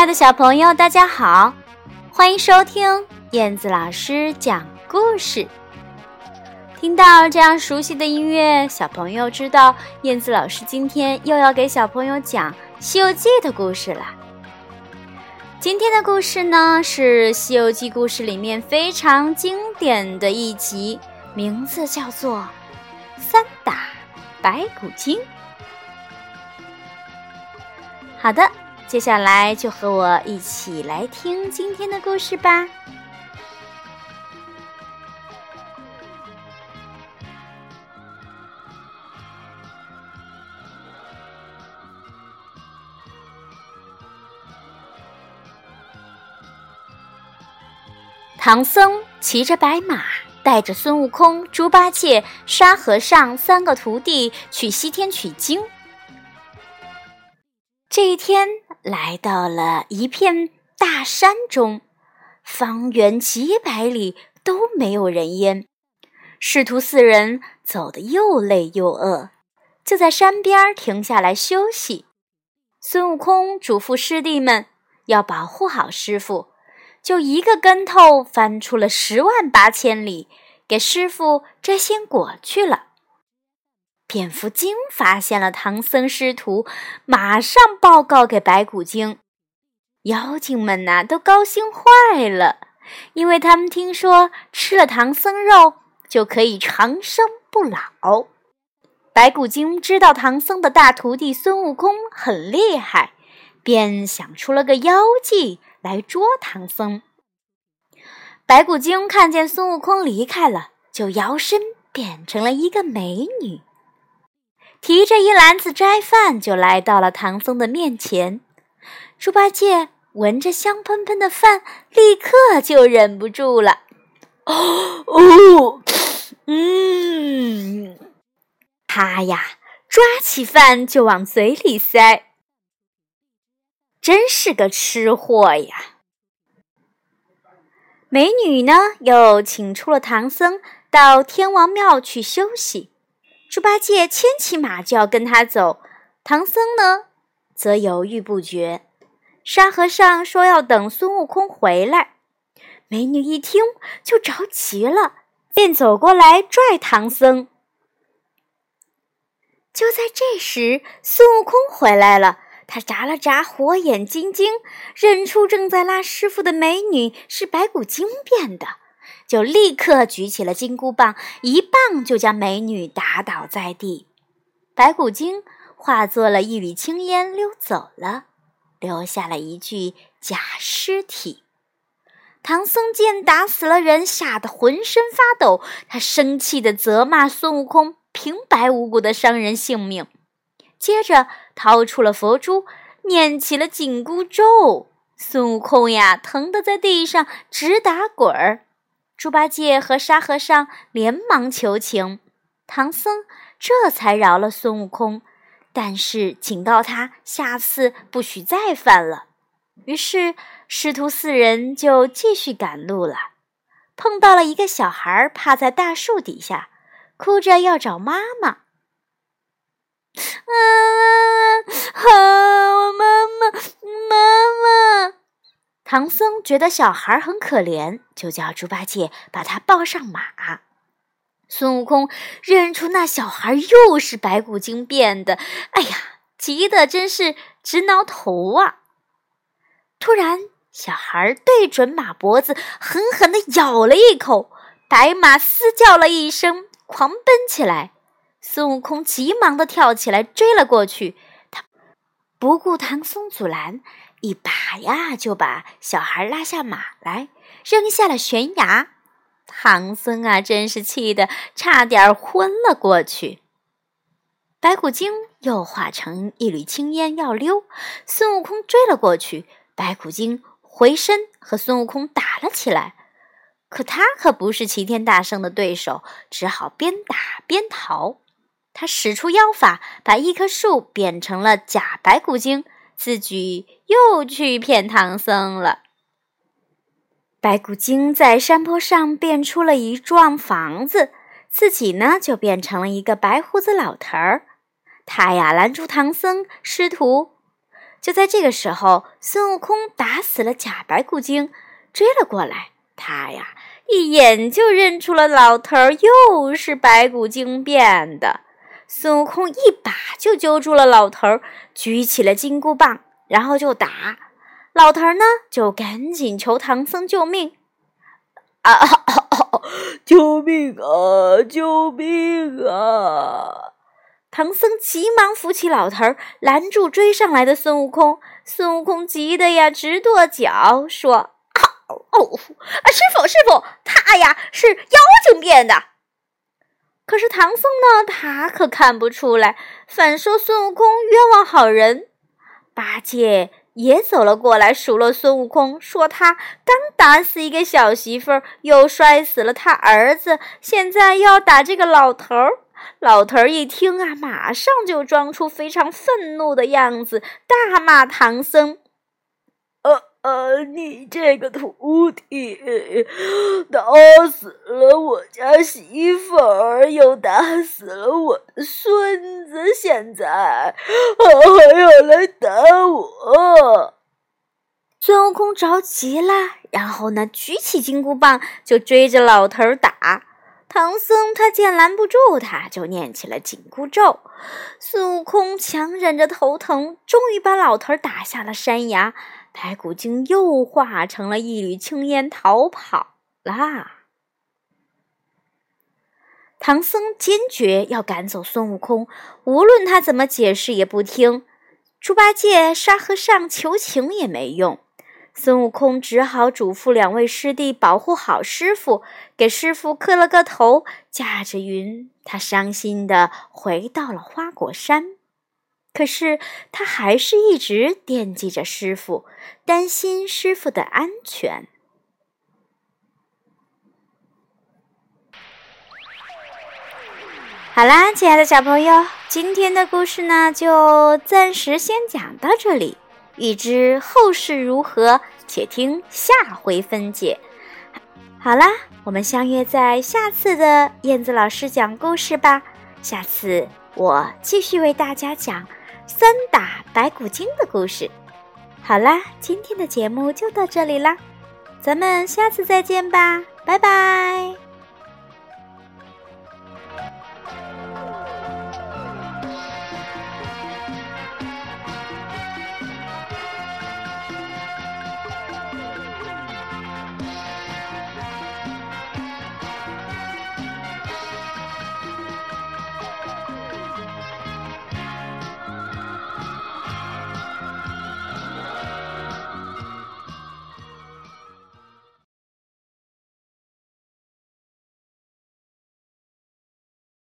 爱的小朋友，大家好，欢迎收听燕子老师讲故事。听到这样熟悉的音乐，小朋友知道燕子老师今天又要给小朋友讲《西游记》的故事了。今天的故事呢，是《西游记》故事里面非常经典的一集，名字叫做《三打白骨精》。好的。接下来就和我一起来听今天的故事吧。唐僧骑着白马，带着孙悟空、猪八戒、沙和尚三个徒弟去西天取经。这一天。来到了一片大山中，方圆几百里都没有人烟。师徒四人走得又累又饿，就在山边停下来休息。孙悟空嘱咐师弟们要保护好师傅，就一个跟头翻出了十万八千里，给师傅摘仙果去了。蝙蝠精发现了唐僧师徒，马上报告给白骨精。妖精们呐，都高兴坏了，因为他们听说吃了唐僧肉就可以长生不老。白骨精知道唐僧的大徒弟孙悟空很厉害，便想出了个妖计来捉唐僧。白骨精看见孙悟空离开了，就摇身变成了一个美女。提着一篮子斋饭，就来到了唐僧的面前。猪八戒闻着香喷喷的饭，立刻就忍不住了。哦，嗯，他呀，抓起饭就往嘴里塞，真是个吃货呀！美女呢，又请出了唐僧到天王庙去休息。猪八戒牵起马就要跟他走，唐僧呢则犹豫不决。沙和尚说要等孙悟空回来，美女一听就着急了，便走过来拽唐僧。就在这时，孙悟空回来了，他眨了眨火眼金睛，认出正在拉师傅的美女是白骨精变的。就立刻举起了金箍棒，一棒就将美女打倒在地。白骨精化作了一缕青烟溜走了，留下了一具假尸体。唐僧见打死了人，吓得浑身发抖，他生气地责骂孙悟空平白无故的伤人性命，接着掏出了佛珠，念起了紧箍咒。孙悟空呀，疼得在地上直打滚儿。猪八戒和沙和尚连忙求情，唐僧这才饶了孙悟空，但是警告他下次不许再犯了。于是师徒四人就继续赶路了，碰到了一个小孩趴在大树底下，哭着要找妈妈。啊，觉得小孩很可怜，就叫猪八戒把他抱上马。孙悟空认出那小孩又是白骨精变的，哎呀，急得真是直挠头啊！突然，小孩对准马脖子狠狠地咬了一口，白马嘶叫了一声，狂奔起来。孙悟空急忙地跳起来追了过去，不顾唐僧阻拦。一把呀，就把小孩拉下马来，扔下了悬崖。唐僧啊，真是气得差点昏了过去。白骨精又化成一缕青烟要溜，孙悟空追了过去。白骨精回身和孙悟空打了起来，可他可不是齐天大圣的对手，只好边打边逃。他使出妖法，把一棵树变成了假白骨精。自己又去骗唐僧了。白骨精在山坡上变出了一幢房子，自己呢就变成了一个白胡子老头儿。他呀拦住唐僧师徒，就在这个时候，孙悟空打死了假白骨精，追了过来。他呀，一眼就认出了老头儿，又是白骨精变的。孙悟空一把就揪住了老头儿，举起了金箍棒，然后就打。老头儿呢，就赶紧求唐僧救命。啊！救命啊！救命啊！唐僧急忙扶起老头儿，拦住追上来的孙悟空。孙悟空急得呀直跺脚，说：“哦，师傅，师傅，他呀是妖精变的。”可是唐僧呢，他可看不出来，反说孙悟空冤枉好人。八戒。也走了过来，数落孙悟空，说他刚打死一个小媳妇儿，又摔死了他儿子，现在又要打这个老头儿。老头儿一听啊，马上就装出非常愤怒的样子，大骂唐僧。呃，你这个徒弟打死了我家媳妇儿，又打死了我的孙子，现在还要来打我！孙悟空着急了，然后呢，举起金箍棒就追着老头儿打。唐僧他见拦不住他，就念起了紧箍咒。孙悟空强忍着头疼，终于把老头儿打下了山崖。白骨精又化成了一缕青烟逃跑啦。唐僧坚决要赶走孙悟空，无论他怎么解释也不听。猪八戒、沙和尚求情也没用。孙悟空只好嘱咐两位师弟保护好师傅，给师傅磕了个头，驾着云，他伤心的回到了花果山。可是他还是一直惦记着师傅，担心师傅的安全。好啦，亲爱的小朋友，今天的故事呢，就暂时先讲到这里。欲知后事如何，且听下回分解。好啦，我们相约在下次的燕子老师讲故事吧。下次我继续为大家讲。三打白骨精的故事，好啦，今天的节目就到这里啦，咱们下次再见吧，拜拜。